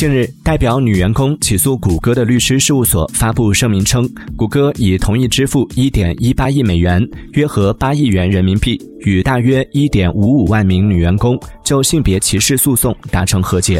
近日，代表女员工起诉谷歌的律师事务所发布声明称，谷歌已同意支付1.18亿美元（约合8亿元人民币）与大约1.55万名女员工就性别歧视诉讼达成和解。